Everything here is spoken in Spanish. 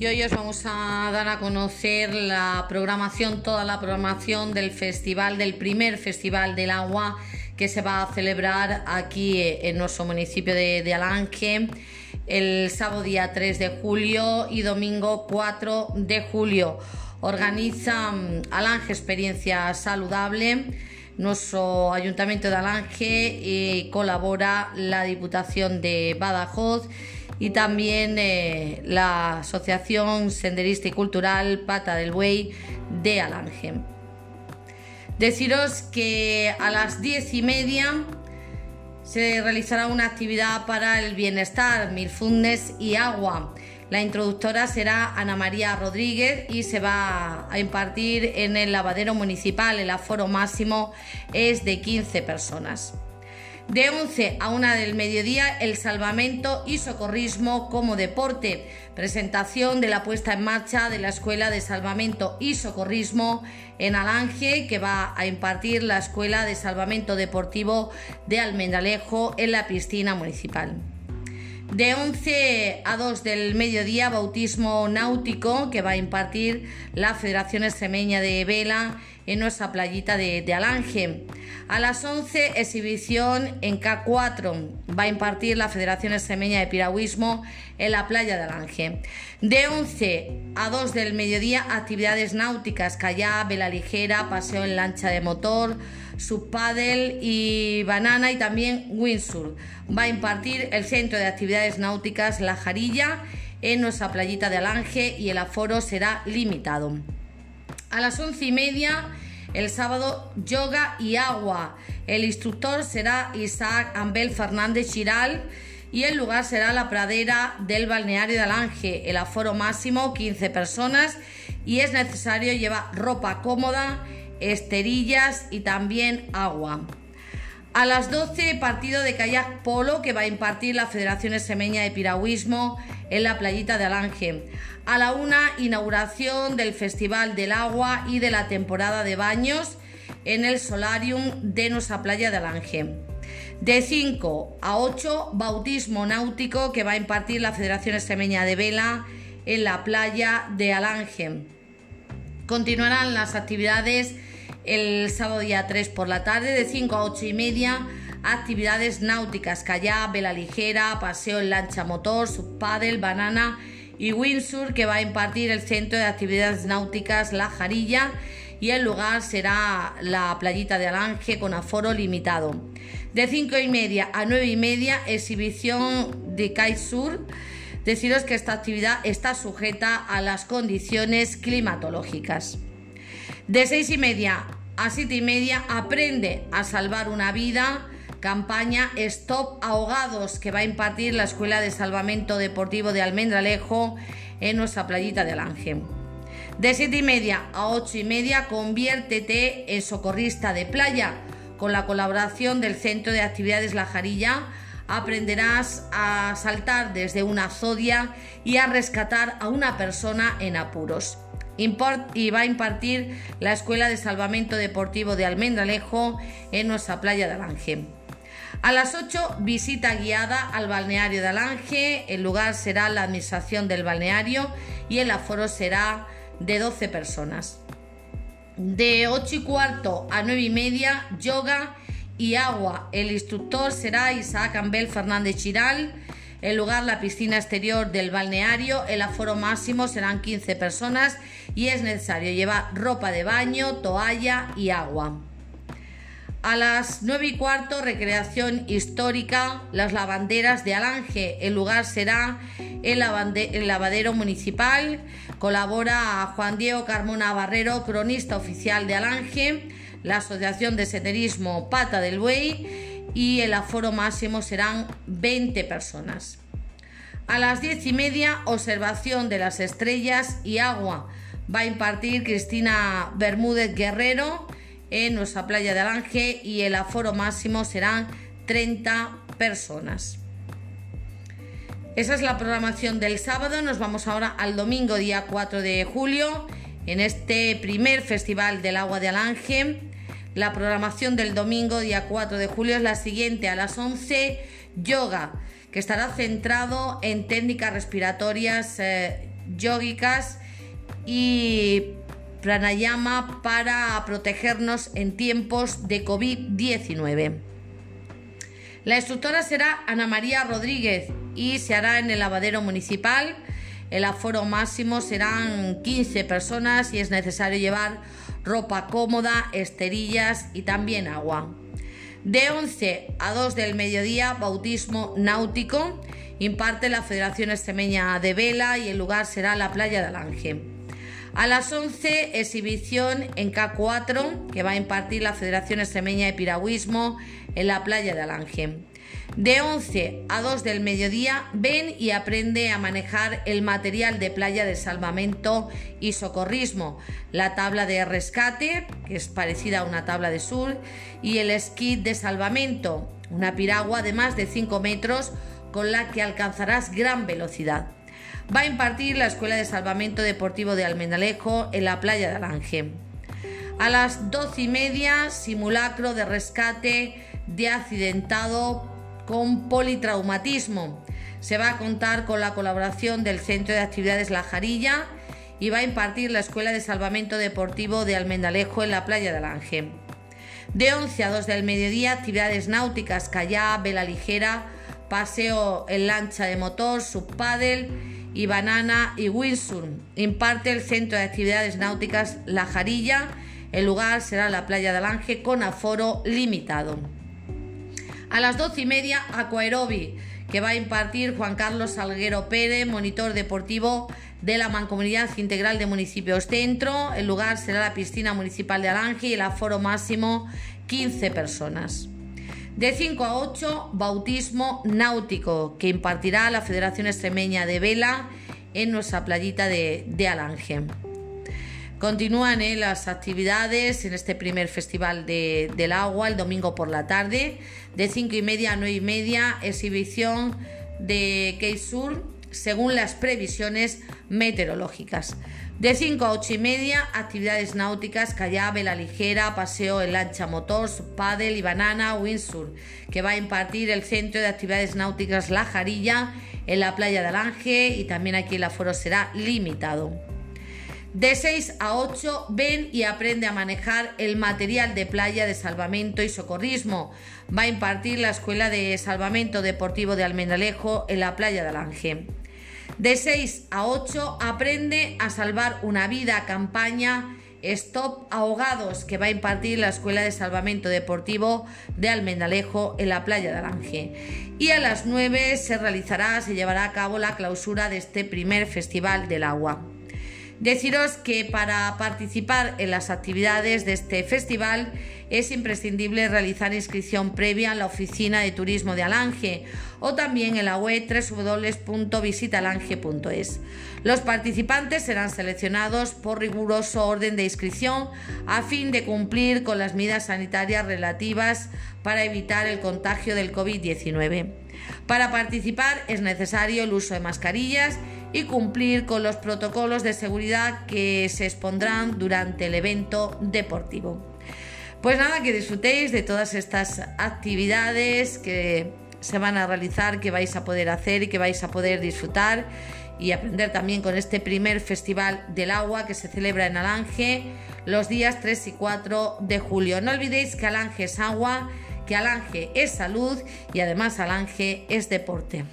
Y hoy os vamos a dar a conocer la programación, toda la programación del festival, del primer festival del agua que se va a celebrar aquí en nuestro municipio de, Alange el sábado día 3 de julio y domingo 4 de julio. Organiza mm, Alange Experiencia Saludable, nuestro ayuntamiento de Alange y colabora la Diputación de Badajoz y también eh, la Asociación Senderista y Cultural Pata del Buey de Alange. Deciros que a las diez y media se realizará una actividad para el bienestar, mil fundes y agua. La introductora será Ana María Rodríguez y se va a impartir en el lavadero municipal. El aforo máximo es de 15 personas. De 11 a 1 del mediodía, el salvamento y socorrismo como deporte. Presentación de la puesta en marcha de la Escuela de Salvamento y Socorrismo en Alange, que va a impartir la Escuela de Salvamento Deportivo de Almendralejo en la piscina municipal. De 11 a 2 del mediodía, bautismo náutico que va a impartir la Federación Extremeña de Vela en nuestra playita de, Alange. A las 11, exhibición en K4. Va a impartir la Federación Extremeña de Piragüismo en la playa de Alange. De 11 a 2 del mediodía, actividades náuticas, kayak, vela ligera, paseo en lancha de motor, subpaddle y banana y también windsurf. Va a impartir el Centro de Actividades Náuticas La Jarilla en nuestra playita de Alange y el aforo será limitado. A las once y media, el sábado, yoga y agua. El instructor será Isaac Ambel Fernández Chiral y el lugar será la pradera del balneario de Alange. El aforo máximo 15 personas y es necesario llevar ropa cómoda, esterillas y también agua. A las 12, partido de kayak polo que va a impartir la Federación Semeña de Piragüismo en la playita de Alange. A la una, inauguración del Festival del Agua y de la temporada de baños en el solarium de nuestra playa de Alange. De 5 a 8, bautismo náutico que va a impartir la Federación Extremeña de Vela en la playa de Alange. Continuarán las actividades el sábado día 3 por la tarde, de 5 a 8 y media, actividades náuticas, kayak, vela ligera, paseo en lancha motor, subpaddle, banana y windsurf que va a impartir el Centro de Actividades Náuticas La Jarilla y el lugar será la playita de Alange con aforo limitado. De 5 y media a 9 y media, exhibición de kitesurf. Deciros que esta actividad está sujeta a las condiciones climatológicas. De 6 y media a 7 y media, aprende a salvar una vida campaña Stop Ahogados que va a impartir la Escuela de Salvamento Deportivo de Almendralejo en nuestra playita de Alange. De 7 y media a 8 y media, conviértete en socorrista de playa. Con la colaboración del Centro de Actividades La Jarilla, aprenderás a saltar desde una zodia y a rescatar a una persona en apuros. Y va a impartir la Escuela de Salvamento Deportivo de Almendralejo en nuestra playa de Alange. A las 8, visita guiada al balneario de Alange. El lugar será la administración del balneario y el aforo será de 12 personas. De 8 y cuarto a 9 y media, yoga y agua. El instructor será Isaac Ambel Fernández Chiral. El lugar, la piscina exterior del balneario. El aforo máximo serán 15 personas y es necesario llevar ropa de baño, toalla y agua. A las 9 y cuarto, recreación histórica, las lavanderas de Alange. El lugar será el, lavadero municipal. Colabora Juan Diego Carmona Barrero, cronista oficial de Alange, la Asociación de Senderismo Pata del Buey y el aforo máximo serán 20 personas. A las 10 y media, observación de las estrellas y agua. Va a impartir Cristina Bermúdez Guerrero en nuestra playa de Alange y el aforo máximo serán 30 personas. Esa es la programación del sábado. Nos vamos ahora al domingo, día 4 de julio, en este primer Festival del Agua de Alange. La programación del domingo, día 4 de julio, es la siguiente. A las 11, yoga, que estará centrado en técnicas respiratorias. Eh, yógicas y pranayama para protegernos en tiempos de COVID-19. La instructora será Ana María Rodríguez y se hará en el lavadero municipal. El aforo máximo serán 15 personas y es necesario llevar ropa cómoda, esterillas y también agua. De 11 a 2 del mediodía, bautismo náutico. Imparte la Federación Extremeña de Vela y el lugar será la playa de Alange. A las 11, exhibición en K4 que va a impartir la Federación Extremeña de Piragüismo en la playa de Alange. De 11 a 2 del mediodía, ven y aprende a manejar el material de playa de salvamento y socorrismo, la tabla de rescate, que es parecida a una tabla de sur, y el esquí de salvamento, una piragua de más de 5 metros con la que alcanzarás gran velocidad. Va a impartir la Escuela de Salvamento Deportivo de Almenalejo en la playa de Alange. A las 12 y media, simulacro de rescate de accidentado con politraumatismo. Se va a contar con la colaboración del Centro de Actividades La Jarilla y va a impartir la Escuela de Salvamento Deportivo de Almendalejo en la playa de Alange. De 11 a 2 del mediodía, actividades náuticas, kayak, vela ligera, paseo en lancha de motor, subpaddle y banana y windsurf. Imparte el Centro de Actividades Náuticas La Jarilla. El lugar será la playa de Alange con aforo limitado. A las doce y media, Aquaerobi, que va a impartir Juan Carlos Salguero Pérez, monitor deportivo de la Mancomunidad Integral de Municipios Centro. El lugar será la piscina municipal de Alange y el aforo máximo 15 personas. De 5 a 8, bautismo náutico, que impartirá la Federación Extremeña de Vela en nuestra playita de, de Alange. Continúan eh, las actividades en este primer festival del agua el domingo por la tarde, de 5 y media a 9 y media, exhibición de Key Sur según las previsiones meteorológicas. De 5 a 8 y media, actividades náuticas, kayak, vela ligera, paseo en lancha motor, paddle y banana, windsurf, que va a impartir el Centro de Actividades Náuticas La Jarilla en la playa de Alange y también aquí el aforo será limitado. De 6 a 8 ven y aprende a manejar el material de playa de salvamento y socorrismo. Va a impartir la Escuela de Salvamento Deportivo de Almenalejo en la playa de Alange. De 6 a 8 aprende a salvar una vida campaña Stop Ahogados que va a impartir la Escuela de Salvamento Deportivo de Almenalejo en la playa de Alange. Y a las 9 se realizará, se llevará a cabo la clausura de este primer Festival del Agua. Deciros que para participar en las actividades de este festival es imprescindible realizar inscripción previa en la oficina de turismo de Alange o también en la web www.visitalange.es. Los participantes serán seleccionados por riguroso orden de inscripción a fin de cumplir con las medidas sanitarias relativas para evitar el contagio del COVID-19. Para participar es necesario el uso de mascarillas y cumplir con los protocolos de seguridad que se expondrán durante el evento deportivo. Pues nada, que disfrutéis de todas estas actividades que se van a realizar, que vais a poder hacer y que vais a poder disfrutar y aprender también con este primer Festival del Agua que se celebra en Alange los días 3 y 4 de julio. No olvidéis que Alange es agua, que Alange es salud y además Alange es deporte.